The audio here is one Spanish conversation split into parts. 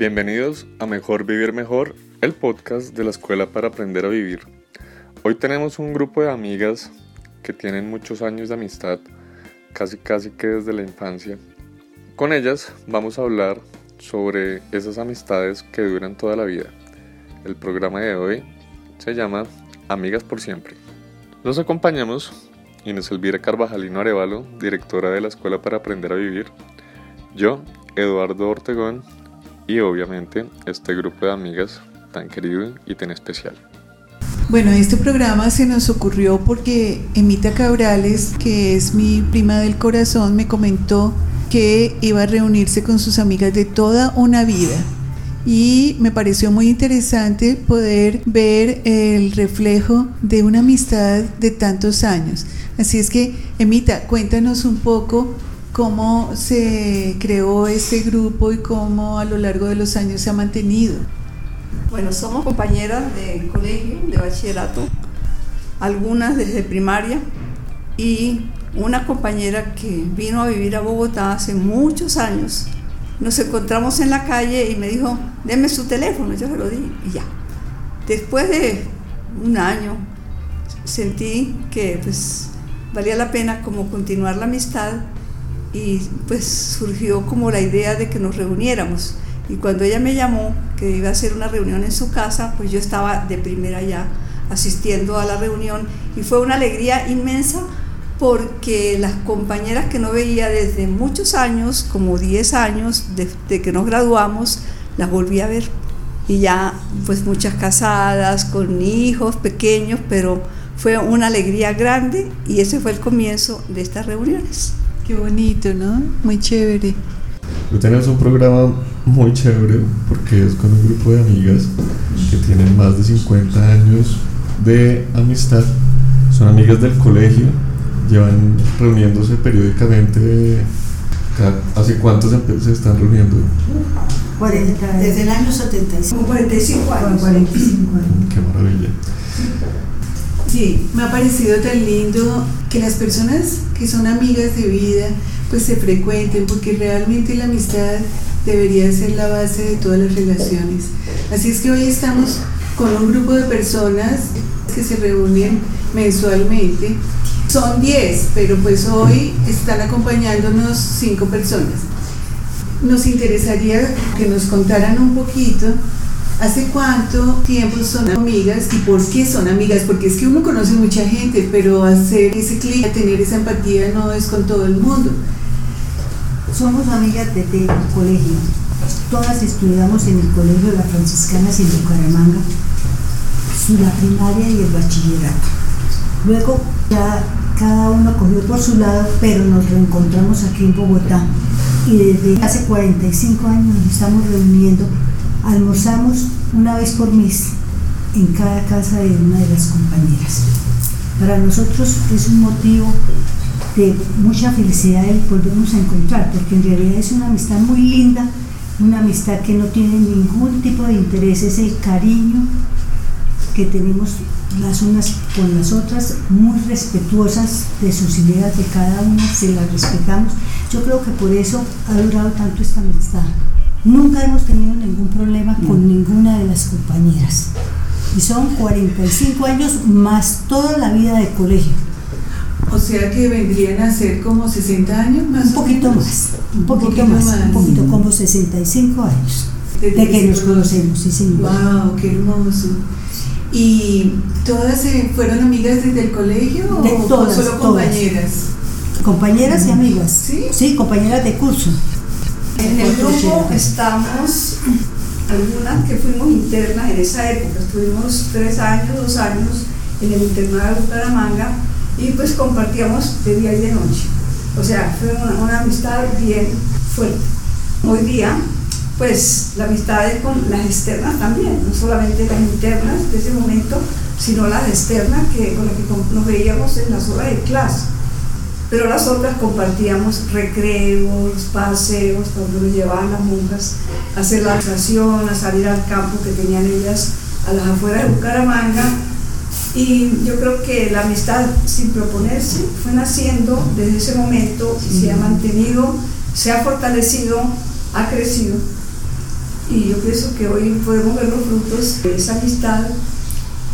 Bienvenidos a Mejor Vivir Mejor, el podcast de la Escuela para Aprender a Vivir. Hoy tenemos un grupo de amigas que tienen muchos años de amistad, casi casi que desde la infancia. Con ellas vamos a hablar sobre esas amistades que duran toda la vida. El programa de hoy se llama Amigas por Siempre. Nos acompañamos Inés Elvira Carvajalino Arevalo, directora de la Escuela para Aprender a Vivir, yo, Eduardo Ortegón, y obviamente este grupo de amigas tan querido y tan especial. Bueno, este programa se nos ocurrió porque Emita Cabrales, que es mi prima del corazón, me comentó que iba a reunirse con sus amigas de toda una vida. Y me pareció muy interesante poder ver el reflejo de una amistad de tantos años. Así es que, Emita, cuéntanos un poco cómo se creó este grupo y cómo a lo largo de los años se ha mantenido. Bueno, somos compañeras de colegio, de bachillerato, algunas desde primaria y una compañera que vino a vivir a Bogotá hace muchos años. Nos encontramos en la calle y me dijo, deme su teléfono, yo se lo di y ya. Después de un año sentí que pues valía la pena como continuar la amistad y pues surgió como la idea de que nos reuniéramos. Y cuando ella me llamó, que iba a hacer una reunión en su casa, pues yo estaba de primera ya asistiendo a la reunión y fue una alegría inmensa porque las compañeras que no veía desde muchos años, como 10 años, desde que nos graduamos, las volví a ver. Y ya, pues muchas casadas, con hijos pequeños, pero fue una alegría grande y ese fue el comienzo de estas reuniones. Qué bonito, ¿no? Muy chévere. Hoy tenemos un programa muy chévere porque es con un grupo de amigas que tienen más de 50 años de amistad. Son amigas del colegio, llevan reuniéndose periódicamente. ¿Hace cuánto se, están reuniendo? Desde el año 75. 45 años. 45 años. Qué maravilla. Sí, me ha parecido tan lindo que las personas que son amigas de vida pues se frecuenten porque realmente la amistad debería ser la base de todas las relaciones. Así es que hoy estamos con un grupo de personas que se reúnen mensualmente. Son 10, pero pues hoy están acompañándonos 5 personas. Nos interesaría que nos contaran un poquito ¿Hace cuánto tiempo son amigas y por qué son amigas? Porque es que uno conoce mucha gente, pero hacer ese clic, tener esa empatía no es con todo el mundo. Somos amigas desde el colegio. Todas estudiamos en el colegio de las franciscanas en Bucaramanga, la primaria y el bachillerato. Luego ya cada uno cogió por su lado, pero nos reencontramos aquí en Bogotá y desde hace 45 años nos estamos reuniendo Almorzamos una vez por mes en cada casa de una de las compañeras. Para nosotros es un motivo de mucha felicidad el volvernos a encontrar, porque en realidad es una amistad muy linda, una amistad que no tiene ningún tipo de interés, es el cariño que tenemos las unas con las otras, muy respetuosas de sus ideas de cada una, se las respetamos. Yo creo que por eso ha durado tanto esta amistad. Nunca hemos tenido ningún problema con ninguna de las compañeras. Y son 45 años más toda la vida de colegio. O sea que vendrían a ser como 60 años más. Un poquito más, un poquito, más, un poquito como 65 años de, que nos conocemos, sí señor. Wow, qué hermoso. ¿Y todas eh, fueron amigas desde el colegio de o todas, solo compañeras? Compañeras y amigas. ¿Sí? Sí, compañeras de curso. En el grupo estamos algunas que fuimos internas en esa época, estuvimos tres años, dos años en el internado de Bucaramanga y pues compartíamos de día y de noche. O sea, fue una, amistad bien fuerte. Hoy día, pues la amistad es con las externas también, no solamente las internas de ese momento, sino las externas que, con las que nos veíamos en las horas de clase pero las otras compartíamos recreos, paseos, cuando nos llevaban las monjas a hacer la oración, a salir al campo que tenían ellas a las afueras de Bucaramanga. Y yo creo que la amistad sin proponerse fue naciendo desde ese momento y se ha mantenido, se ha fortalecido, ha crecido. y yo pienso que hoy podemos ver los frutos de esa amistad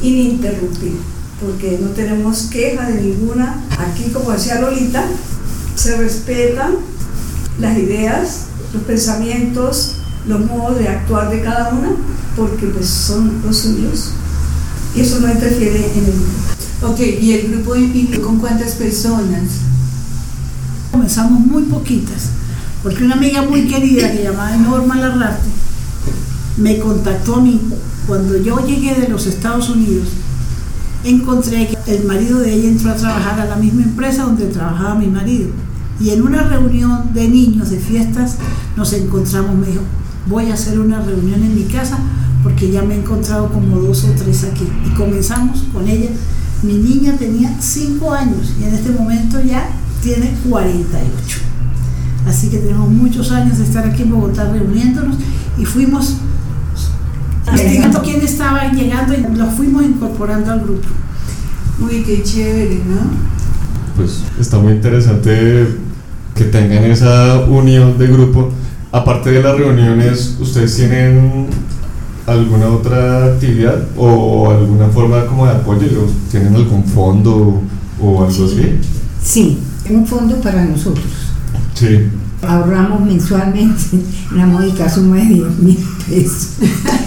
ininterrumpida, porque no tenemos queja de ninguna. Aquí, como decía Lolita, se respetan las ideas, los pensamientos, los modos de actuar de cada una, porque pues son los suyos. Y eso no interfiere en el grupo. Ok, ¿y el grupo con cuántas personas? Comenzamos muy poquitas, porque una amiga muy querida que llamaba Norma Larrarte me contactó a mí cuando yo llegué de los Estados Unidos. Encontré que el marido de ella entró a trabajar a la misma empresa donde trabajaba mi marido. Y en una reunión de niños, de fiestas, nos encontramos. Me dijo, voy a hacer una reunión en mi casa porque ya me he encontrado como dos o tres aquí. Y comenzamos con ella. Mi niña tenía cinco años y en este momento ya tiene 48. Así que tenemos muchos años de estar aquí en Bogotá reuniéndonos y fuimos investigando quién estaba llegando y los fuimos incorporando al grupo. Uy, qué chévere, ¿no? Pues está muy interesante que tengan esa unión de grupo. Aparte de las reuniones, ¿ustedes tienen alguna otra actividad o alguna forma como de apoyo? ¿Tienen algún fondo o algo así? Sí, un fondo para nosotros. Sí. Ahorramos mensualmente una módica suma de 10 mil pesos.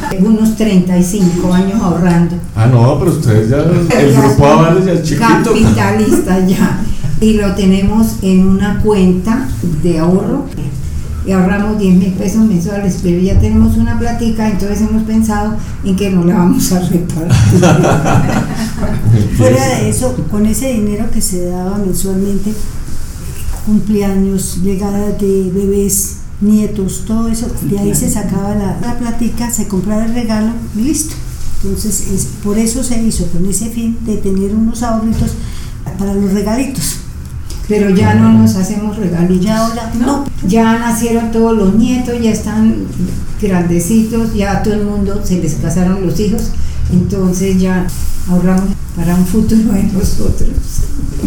Tengo unos 35 años ahorrando. Ah, no, pero ustedes ya, el Ya grupo Avales ya es chiquito. Capitalistas ya. Y lo tenemos en una cuenta de ahorro. Y ahorramos 10 mil pesos mensuales, pero ya tenemos una platica, entonces hemos pensado en que no la vamos a reparar. Fuera de eso, con ese dinero que se daba mensualmente, cumpleaños, llegada de bebés, nietos, todo eso, de ahí se sacaba la, la platica, se compraba el regalo y listo. Entonces, es, por eso se hizo, con ese fin de tener unos ahorritos para los regalitos. Pero ya no nos hacemos regalitos. Ya ahora ¿no? Ya nacieron todos los nietos, ya están grandecitos, ya a todo el mundo se les casaron los hijos, entonces ya ahorramos para un futuro de nosotros.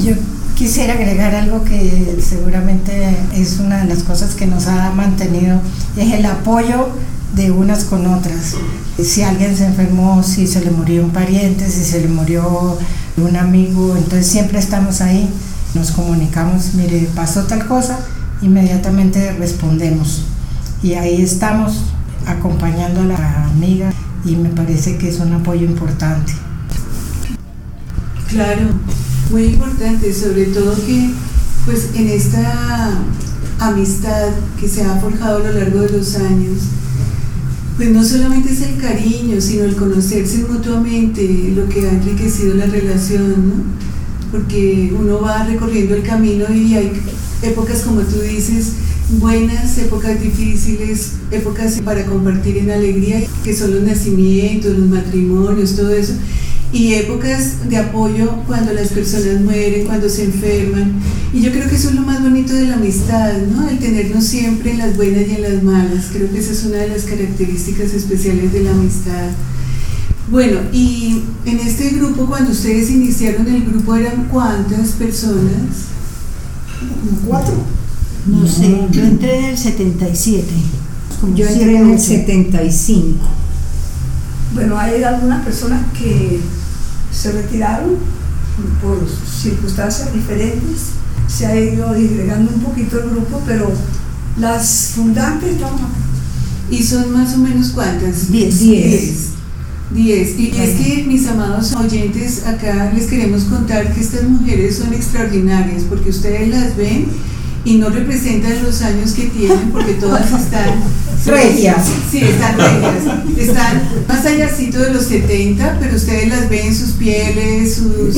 Yo quisiera agregar algo que seguramente es una de las cosas que nos ha mantenido, es el apoyo de unas con otras. Si alguien se enfermó, si se le murió un pariente, si se le murió un amigo, entonces siempre estamos ahí, nos comunicamos, mire, pasó tal cosa, inmediatamente respondemos. Y ahí estamos acompañando a la amiga y me parece que es un apoyo importante. Claro, muy importante, sobre todo que pues en esta amistad que se ha forjado a lo largo de los años, pues no solamente es el cariño, sino el conocerse mutuamente, lo que ha enriquecido la relación, ¿no? Porque uno va recorriendo el camino y hay épocas, como tú dices, buenas, épocas difíciles, épocas para compartir en alegría, que son los nacimientos, los matrimonios, todo eso y épocas de apoyo cuando las personas mueren, cuando se enferman. Y yo creo que eso es lo más bonito de la amistad, ¿no? El tenernos siempre en las buenas y en las malas. Creo que esa es una de las características especiales de la amistad. Bueno, y en este grupo, cuando ustedes iniciaron el grupo, ¿eran cuántas personas? cuatro. No, sé, yo entré en el 77. como Yo entré en el ocho. 75. Bueno, hay algunas personas que se retiraron por circunstancias diferentes. Se ha ido disgregando un poquito el grupo, pero las fundantes estamos acá. ¿Y son más o menos cuántas? Diez. Diez. Diez. Y es que, mis amados oyentes, acá les queremos contar que estas mujeres son extraordinarias porque ustedes las ven y no representan los años que tienen porque todas están Regias. Sí, están regias. Están más allácito de los 70, pero ustedes las ven sus pieles, sus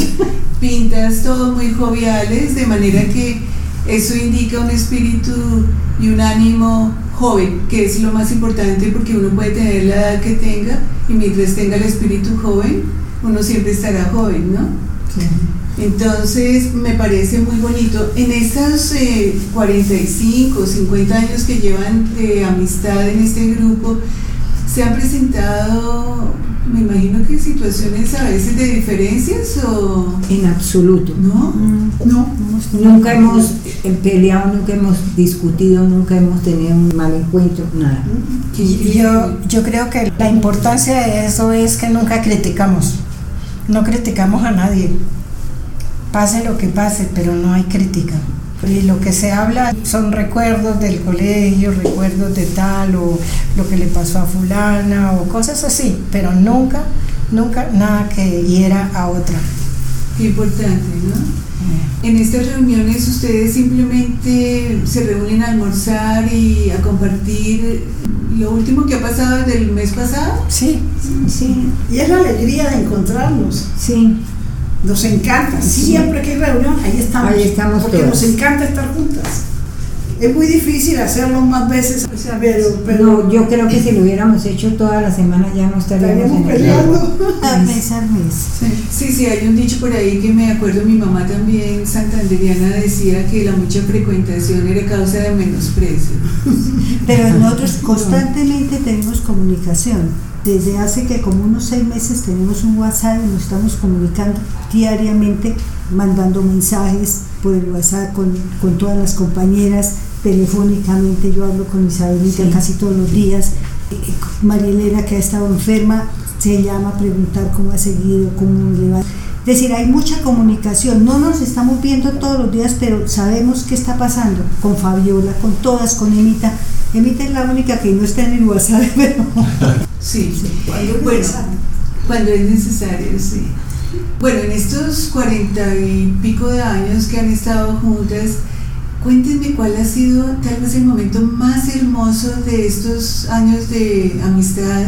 pintas, todo muy joviales, de manera que eso indica un espíritu y un ánimo joven, que es lo más importante porque uno puede tener la edad que tenga y mientras tenga el espíritu joven, uno siempre estará joven, ¿no? Entonces me parece muy bonito. En estos eh, 45, 50 años que llevan de amistad en este grupo, se han presentado Me imagino que situaciones a veces de diferencias o... En absoluto. ¿No? No, nunca hemos peleado, nunca hemos discutido, nunca hemos tenido un mal encuentro, nada. Y yo, yo creo que la importancia de eso es que nunca criticamos. No criticamos a nadie. Pase lo que pase, pero no hay crítica. Y lo que se habla son recuerdos del colegio, recuerdos de tal o lo que le pasó a fulana o cosas así, pero nunca, nunca nada que hiera a otra. Qué importante, ¿no? En estas reuniones ustedes simplemente se reúnen a almorzar y a compartir lo último que ha pasado del mes pasado. Sí, Sí, Y es la alegría de encontrarnos. sí. Nos encanta. Siempre que hay reunión, ahí estamos. Ahí estamos Porque todas. nos encanta estar juntas. Es muy difícil hacerlo más veces, pero, pero No, yo creo que si lo hubiéramos hecho toda la semana ya no estaríamos en peleando. Mes a mes. Sí, sí, hay un dicho por ahí que me acuerdo, mi mamá también, santanderiana, decía que la mucha frecuentación era causa de menosprecio. Pero nosotros constantemente tenemos comunicación. Desde hace que como unos seis meses tenemos un WhatsApp y nos estamos comunicando diariamente, mandando mensajes por el WhatsApp con, con todas las compañeras, telefónicamente yo hablo con Isabelita Sí. casi todos los días. Eh, María Elena que ha estado enferma se llama a preguntar cómo ha seguido, cómo le va. Es decir, hay mucha comunicación, no nos estamos viendo todos los días, pero sabemos qué está pasando con Fabiola, con todas, con Emita. Emita es la única que no está en el WhatsApp, pero Sí, Cuando bueno, necesario. cuando es necesario, sí. Bueno, en estos cuarenta y pico de años que han estado juntas, cuéntenme cuál ha sido tal vez el momento más hermoso de estos años de amistad.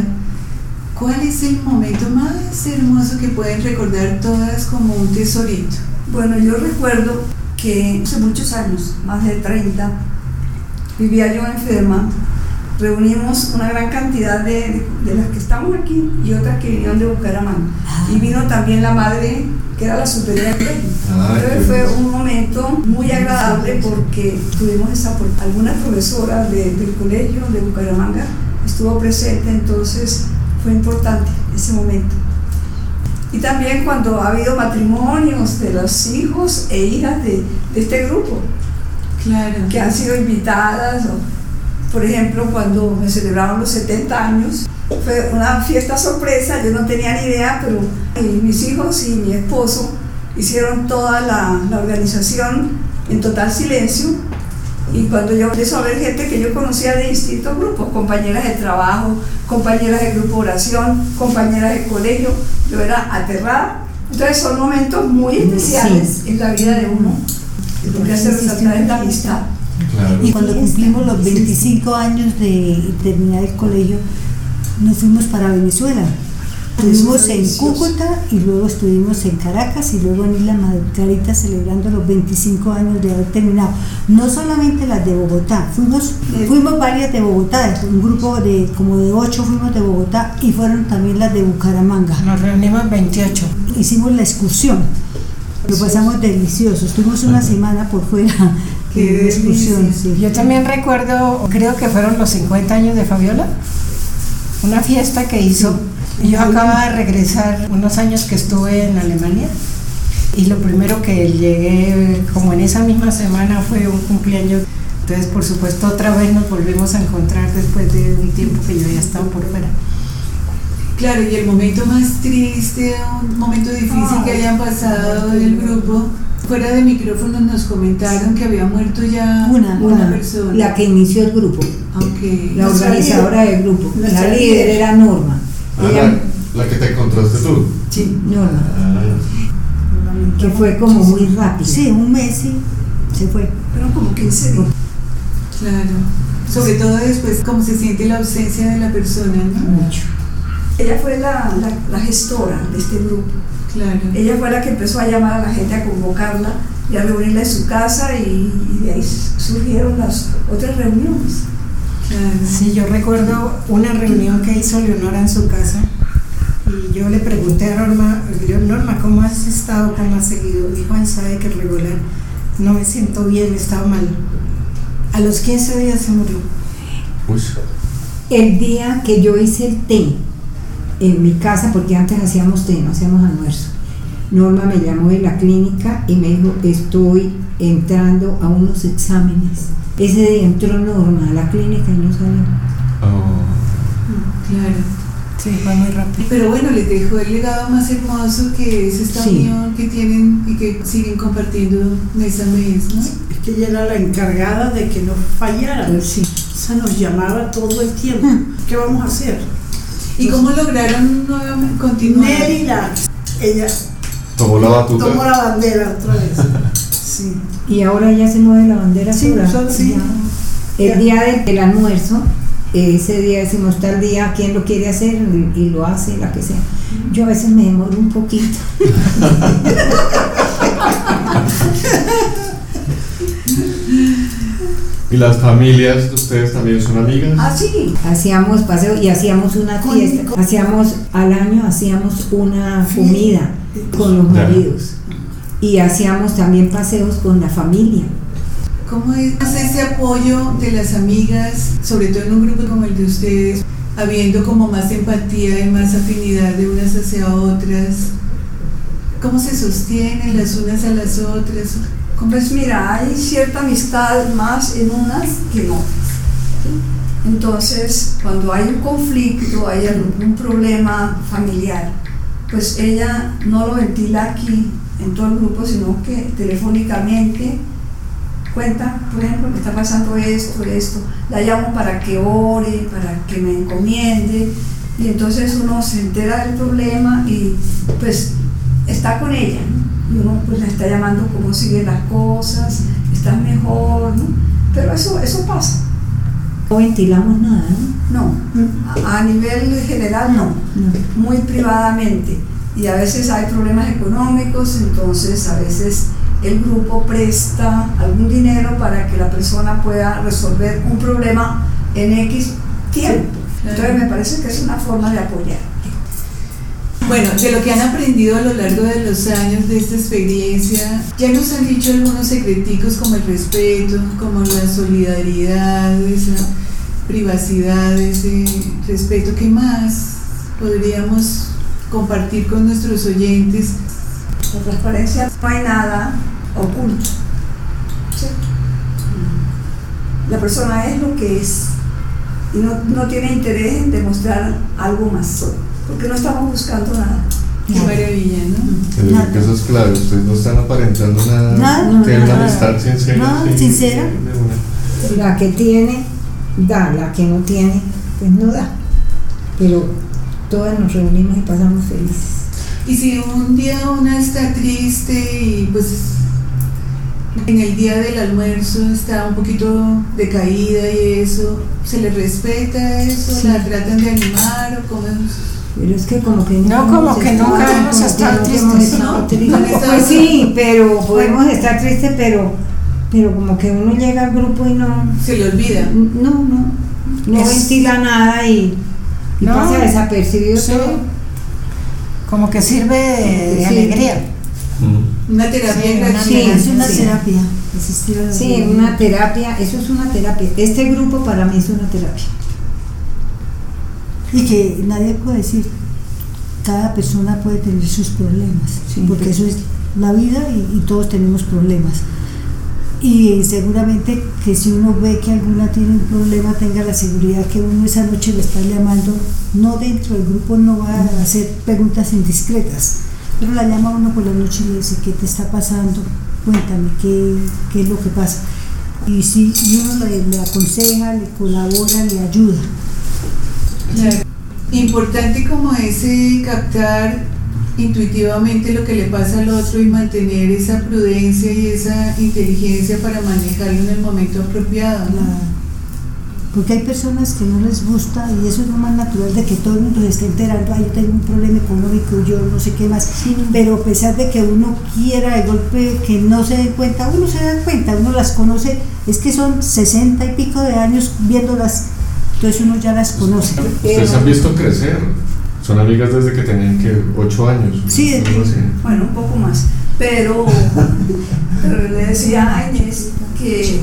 ¿Cuál es el momento más hermoso que pueden recordar todas como un tesorito? Bueno, yo recuerdo que hace muchos años, más de 30, vivía yo enferma. Reunimos una gran cantidad de, de las que estamos aquí y otras que vinieron de Bucaramanga. Y vino también la madre, que era la. Ah, Entonces fue un momento muy agradable porque tuvimos esa, alguna profesora de- del colegio de Bucaramanga estuvo presente, entonces fue importante ese momento. Y también cuando ha habido matrimonios de los hijos e hijas de, de este grupo, Claro. que han sido invitadas, o, por ejemplo, cuando me celebraron los 70 años, fue una fiesta sorpresa, yo no tenía ni idea, pero mis hijos y mi esposo hicieron toda la, la organización en total silencio. Y cuando yo empiezo a ver gente que yo conocía de distintos grupos, compañeras de trabajo, compañeras de grupo de oración, compañeras de colegio, yo era aterrada. Entonces son momentos muy especiales en la vida de uno. Lo que hace resaltar es la amistad. Claro. Y cuando cumplimos los 25 años de terminar el colegio, nos fuimos para Venezuela. Estuvimos en Cúcuta y luego estuvimos en Caracas y luego en Isla Margarita celebrando los 25 años de haber terminado. No solamente las de Bogotá, fuimos, fuimos varias de Bogotá, un grupo de como de 8 fuimos de Bogotá y fueron también las de Bucaramanga. nos reunimos 28. Hicimos la excursión. Lo pasamos delicioso, estuvimos una semana por fuera Qué sí. Yo también recuerdo, creo que fueron los 50 años de Fabiola, una fiesta que hizo. Yo acababa de regresar unos años que estuve en Alemania y lo primero que llegué, como en esa misma semana, fue un cumpleaños. Entonces, por supuesto, otra vez nos volvimos a encontrar después de un tiempo que yo había estado por fuera. Claro, y el momento más triste, un momento difícil que hayan pasado en el grupo, fuera de micrófono nos comentaron que había muerto ya Una, una, persona. la que inició el grupo, la organizadora del grupo. La líder líder. era Norma. Ah, la, la que te encontraste tú. sí, Norma, Ah, que fue como muy rápido. Sí, un mes y se fue. Fueron como 15 días. Claro. Sobre todo después, cómo se siente la ausencia de la persona, ¿no? Mucho. Ella fue la, la, la gestora de este grupo. Claro. Ella fue la que empezó a llamar a la gente a convocarla y a reunirla en su casa y, y de ahí surgieron las otras reuniones. Sí, yo recuerdo una reunión que hizo Leonora en su casa y yo le pregunté a Norma, Norma, ¿cómo has estado? ¿Cómo has seguido? Dijo, ay, sabe que regular, no me siento bien, estaba mal. A los 15 días se murió. uy. El día que yo hice el té, en mi casa, porque antes hacíamos té, no hacíamos almuerzo. Norma me llamó de la clínica y me dijo, estoy entrando a unos exámenes. Ese día entró Norma a la clínica y no salió. Oh. Claro. Sí, fue muy rápido. Pero bueno, les dejó el legado más hermoso que es esta Sí. unión que tienen y que siguen compartiendo mes a mes, ¿no? Es que ella era la encargada de que no fallara. Pues sí. O sea, nos llamaba todo el tiempo. ¿Qué vamos a hacer? ¿Y cómo lograron nuevamente continuar? Mérida, ella Tomó la batuta. tomó la bandera otra vez. Sí. Y ahora ya se mueve la bandera Sí, sola. solo- sí. Ya. El día del, del almuerzo, ese día decimos tal día, ¿quién lo quiere hacer? Y, y lo hace, la que sea. Yo a veces me demoro un poquito. ¿Y las familias de ustedes también son amigas? Ah, sí. Hacíamos paseo y hacíamos una fiesta. Hacíamos al año hacíamos una comida con los maridos. Y hacíamos también paseos con la familia. ¿Cómo es ese apoyo de las amigas, sobre todo en un grupo como el de ustedes, habiendo como más empatía y más afinidad de unas hacia otras? ¿Cómo se sostienen las unas a las otras? ¿Cómo Pues mira, hay cierta amistad más en unas que en otras. ¿sí? Entonces, cuando hay un conflicto, hay algún problema familiar, pues ella no lo ventila aquí en todo el grupo, sino que telefónicamente cuenta, por ejemplo, que está pasando esto, esto, la llamo para que ore, para que me encomiende, y entonces uno se entera del problema y pues está con ella, ¿no? y uno pues la está llamando cómo siguen las cosas, estás mejor, ¿no? pero eso, eso pasa, No ventilamos nada, ¿no? no, a, nivel general no, No. muy privadamente, y a veces hay problemas económicos, entonces a veces el grupo presta algún dinero para que la persona pueda resolver un problema en X tiempo. Entonces me parece que es una forma de apoyar. Bueno, de lo que han aprendido a lo largo de los años de esta experiencia, ya nos han dicho algunos secreticos como el respeto, como la solidaridad, esa privacidad, ese respeto. ¿Qué más podríamos compartir con nuestros oyentes? La transparencia no hay nada oculto. La persona es lo que es y no, no tiene interés en demostrar algo más, porque no estamos buscando nada. Qué maravilla, ¿no? Que eso es clave. Ustedes no están aparentando nada. Nada, no, Tienen una nada. amistad sincera. No, sí, sincera. La que tiene, da, la que no tiene, pues no da. Pero todas nos reunimos y pasamos felices. Y si un día una está triste y pues en el día del almuerzo está un poquito decaída y eso, ¿se le respeta eso? Sí. ¿La tratan de animar o cómo es? Pero es que como que No, como que nunca como que estado nunca tristes, ¿no? tristes. No han estado- Pues sí, pero podemos estar tristes, pero, pero como que uno llega al grupo y no, Se le olvida. no, no, no Es- ventila nada y, y No. pasa desapercibido Sí. todo. Como que sirve de alegría. Mm. Una terapia Sí, una. Sí, es una sí. terapia. a Sí, una terapia, eso es una terapia. Este grupo para mí es una terapia. Y que nadie puede decir, cada persona puede tener sus problemas, Sí. porque eso es la vida y, y todos tenemos problemas. Y seguramente que si uno ve que alguna tiene un problema, tenga la seguridad que uno esa noche le está llamando, no dentro del grupo, no va a hacer preguntas indiscretas, pero la llama uno por la noche y le dice, ¿qué te está pasando? Cuéntame, ¿qué, qué es lo que pasa? Y si y uno le, le aconseja, le colabora, le ayuda. Claro. Importante como ese captar intuitivamente lo que le pasa al otro y mantener esa prudencia y esa inteligencia para manejarlo en el momento apropiado. porque hay personas que no les gusta y eso es lo más natural de que todo el mundo se esté enterando, ay, yo tengo un problema económico, yo no sé qué más, pero a pesar de que uno quiera de golpe que no se den cuenta, uno se da cuenta, uno las conoce, es que son sesenta y pico de años viéndolas, entonces uno ya las conoce. Ustedes han visto crecer. Son amigas desde que tenían que 8 años. Sí, desde-. Bueno, un poco más. Pero, pero le decía a Inés que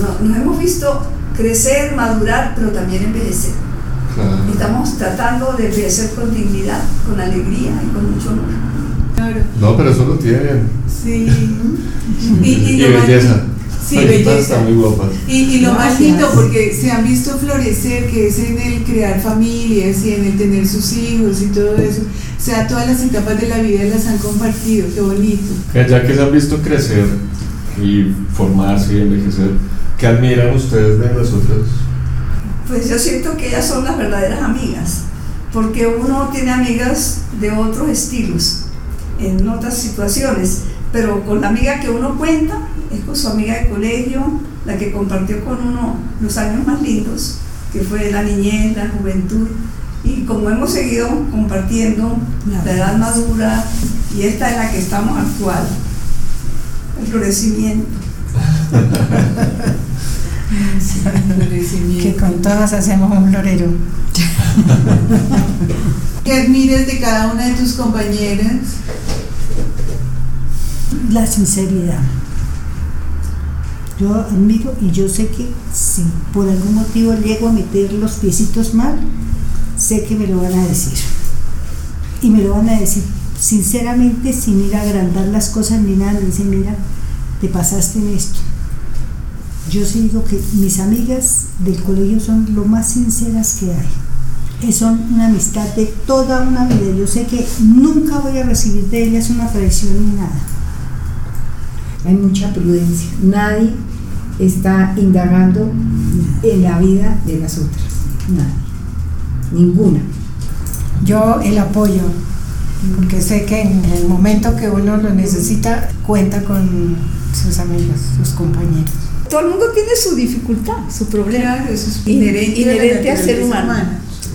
no- nos hemos visto crecer, madurar, pero también envejecer. Claro. Y estamos tratando de envejecer con dignidad, con alegría y con mucho honor. Claro. No, pero eso lo tienen. Sí. Y, Y, y más- belleza. Sí, belleza. Están muy guapas. Y, y lo más lindo, porque se han visto florecer, que es en el crear familias y en el tener sus hijos y todo eso. O sea, todas las etapas de la vida las han compartido, qué bonito. Ya que se han visto crecer y formarse y envejecer, ¿qué admiran ustedes de las otras? Pues yo siento que ellas son las verdaderas amigas, porque uno tiene amigas de otros estilos, en otras situaciones, pero con la amiga que uno cuenta es con su amiga de colegio, la que compartió con uno los años más lindos, que fue la niñez, la juventud, y como hemos seguido compartiendo la edad madura y esta en la que estamos actual, el florecimiento. Que con todas hacemos un florero. ¿Qué admiras de cada una de tus compañeras? La sinceridad. Yo admiro y yo sé que si por algún motivo llego a meter los piecitos mal, sé que me lo van a decir. Y me lo van a decir sinceramente, sin ir a agrandar las cosas ni nada. Me dicen, mira, te pasaste en esto. Yo sí digo que mis amigas del colegio son lo más sinceras que hay. Son una amistad de toda una vida. Yo sé que nunca voy a recibir de ellas una traición ni nada. Hay mucha prudencia. Nadie está indagando en la vida de las otras. Nadie. Ninguna. Yo el apoyo, porque sé que en el momento que uno lo necesita, cuenta con sus amigos, sus compañeros. Todo el mundo tiene su dificultad, su problema. Claro, eso es In- inherente, inherente al ser humano.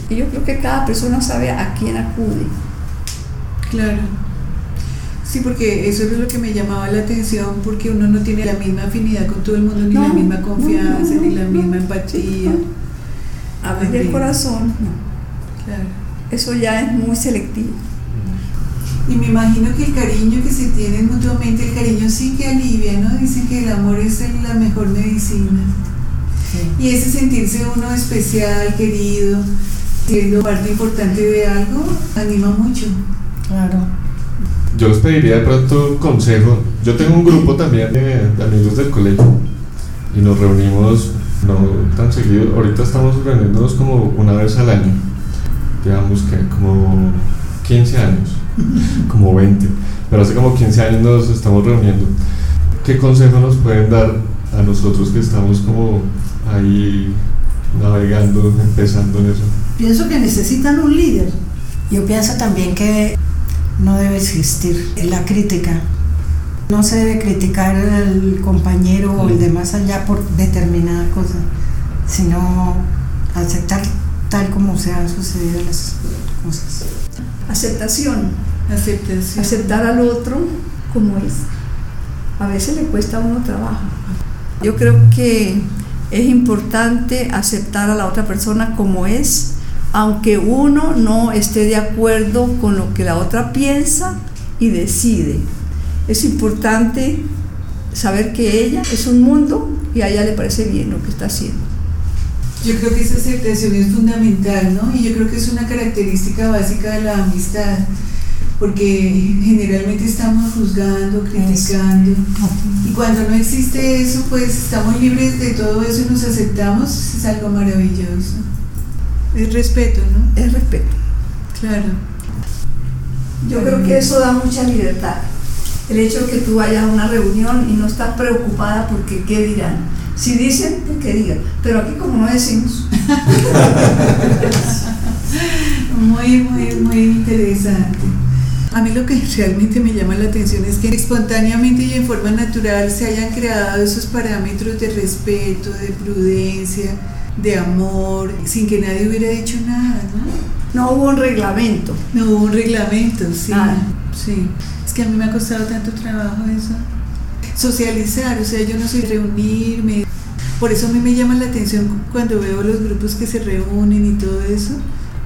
Y yo creo que cada persona sabe a quién acude. Claro. Sí, porque eso es lo que me llamaba la atención, porque uno no tiene la misma afinidad con todo el mundo, ni No, la misma confianza, no, ni la misma empatía. Abrir el corazón, no. Claro. Eso ya es muy selectivo. Y me imagino que el cariño que se tienen mutuamente, el cariño sí que alivia, ¿no? Dicen que el amor es la mejor medicina. Y ese sentirse uno especial, querido, siendo parte importante de algo, anima mucho. Claro. Yo les pediría de pronto consejo. Yo tengo un grupo también de, de amigos del colegio y nos reunimos no tan seguido. Ahorita estamos reuniéndonos como una vez al año. Digamos que como 15 años, como 20. Pero hace como 15 años nos estamos reuniendo. ¿Qué consejo nos pueden dar a nosotros que estamos como ahí navegando, empezando en eso? Pienso que necesitan un líder. Yo pienso también que no debe existir la crítica. No se debe criticar al compañero o el de más allá por determinada cosa, sino aceptar tal como se han sucedido las cosas. Aceptación, Aceptación. aceptar al otro como es. A veces le cuesta a uno trabajo. Yo creo que es importante aceptar a la otra persona como es, aunque uno no esté de acuerdo con lo que la otra piensa y decide. Es importante saber que ella es un mundo y a ella le parece bien lo que está haciendo. Yo creo que esa aceptación es fundamental, ¿no? Y yo creo que es una característica básica de la amistad, porque generalmente estamos juzgando, criticando, y cuando no existe eso, pues estamos libres de todo eso y nos aceptamos, es algo maravilloso. Es respeto, ¿no? Es respeto. Claro. Yo creo que eso da mucha libertad. El hecho de que tú vayas a una reunión y no estás preocupada porque qué dirán. Si dicen, pues que digan. Pero aquí como no decimos, Muy, muy, muy interesante. A mí lo que realmente me llama la atención es que espontáneamente y en forma natural se hayan creado esos parámetros de respeto, de prudencia, de amor, sin que nadie hubiera dicho nada, ¿no? no hubo un reglamento. No hubo un reglamento, sí. Nada. Sí. Es que a mí me ha costado tanto trabajo eso. Socializar, o sea, yo no soy reunirme. Por eso a mí me llama la atención cuando veo los grupos que se reúnen y todo eso.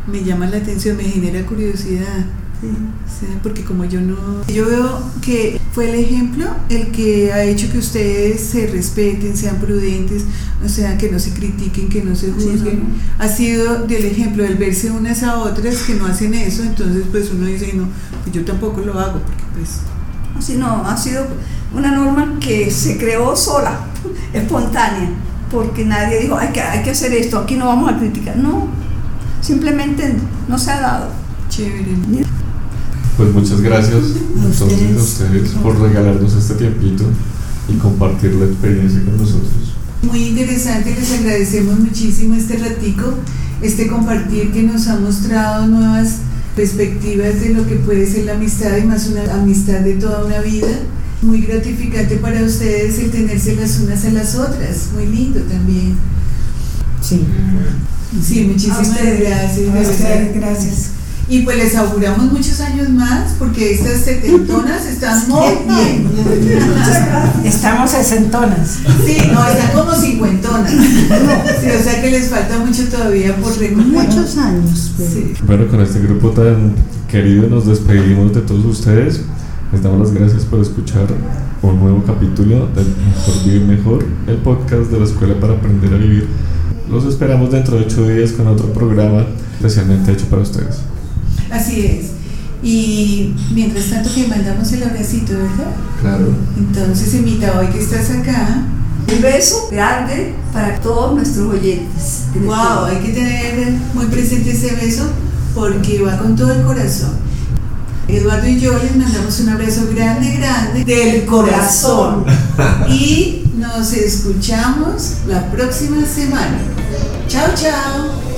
Me llama la atención, me genera curiosidad. Sí, porque como yo no. Yo veo que fue el ejemplo el que ha hecho que ustedes se respeten, sean prudentes, o sea, que no se critiquen, que no se juzguen. Ha sido del ejemplo del verse unas a otras que no hacen eso, entonces pues uno dice, no, pues yo tampoco lo hago, porque pues... Así no, ha sido una norma que se creó sola, espontánea, porque nadie dijo, hay que, hay que hacer esto, aquí no vamos a criticar. No, simplemente no se ha dado. Chévere. Pues muchas gracias entonces a ustedes por regalarnos este tiempito y compartir la experiencia con nosotros. Muy interesante, les agradecemos muchísimo este ratico, este compartir que nos ha mostrado nuevas perspectivas de lo que puede ser la amistad y más una amistad de toda una vida. Muy gratificante para ustedes el tenerse las unas a las otras, muy lindo también. Sí. Sí, muchísimas gracias. gracias. Y pues les auguramos muchos años más porque estas setentonas están muy bien. Estamos sesentonas. Sí, no, están como cincuentonas. Sí, o sea que les falta mucho todavía por recorrer. Muchos años. pero- Sí. Bueno, con este grupo tan querido nos despedimos de todos ustedes. Les damos las gracias por escuchar un nuevo capítulo del Mejor Vivir Mejor, el podcast de la Escuela para Aprender a Vivir. Los esperamos dentro de ocho días con otro programa especialmente hecho para ustedes. Así es. Y mientras tanto que mandamos el abracito, ¿verdad? Claro. Entonces, Emita, hoy que estás acá, Un beso grande para todos nuestros oyentes. wow, hay que tener muy presente ese beso porque va con todo el corazón. Eduardo y yo les mandamos un abrazo grande, grande del corazón. Y nos escuchamos la próxima semana. Chao, chao.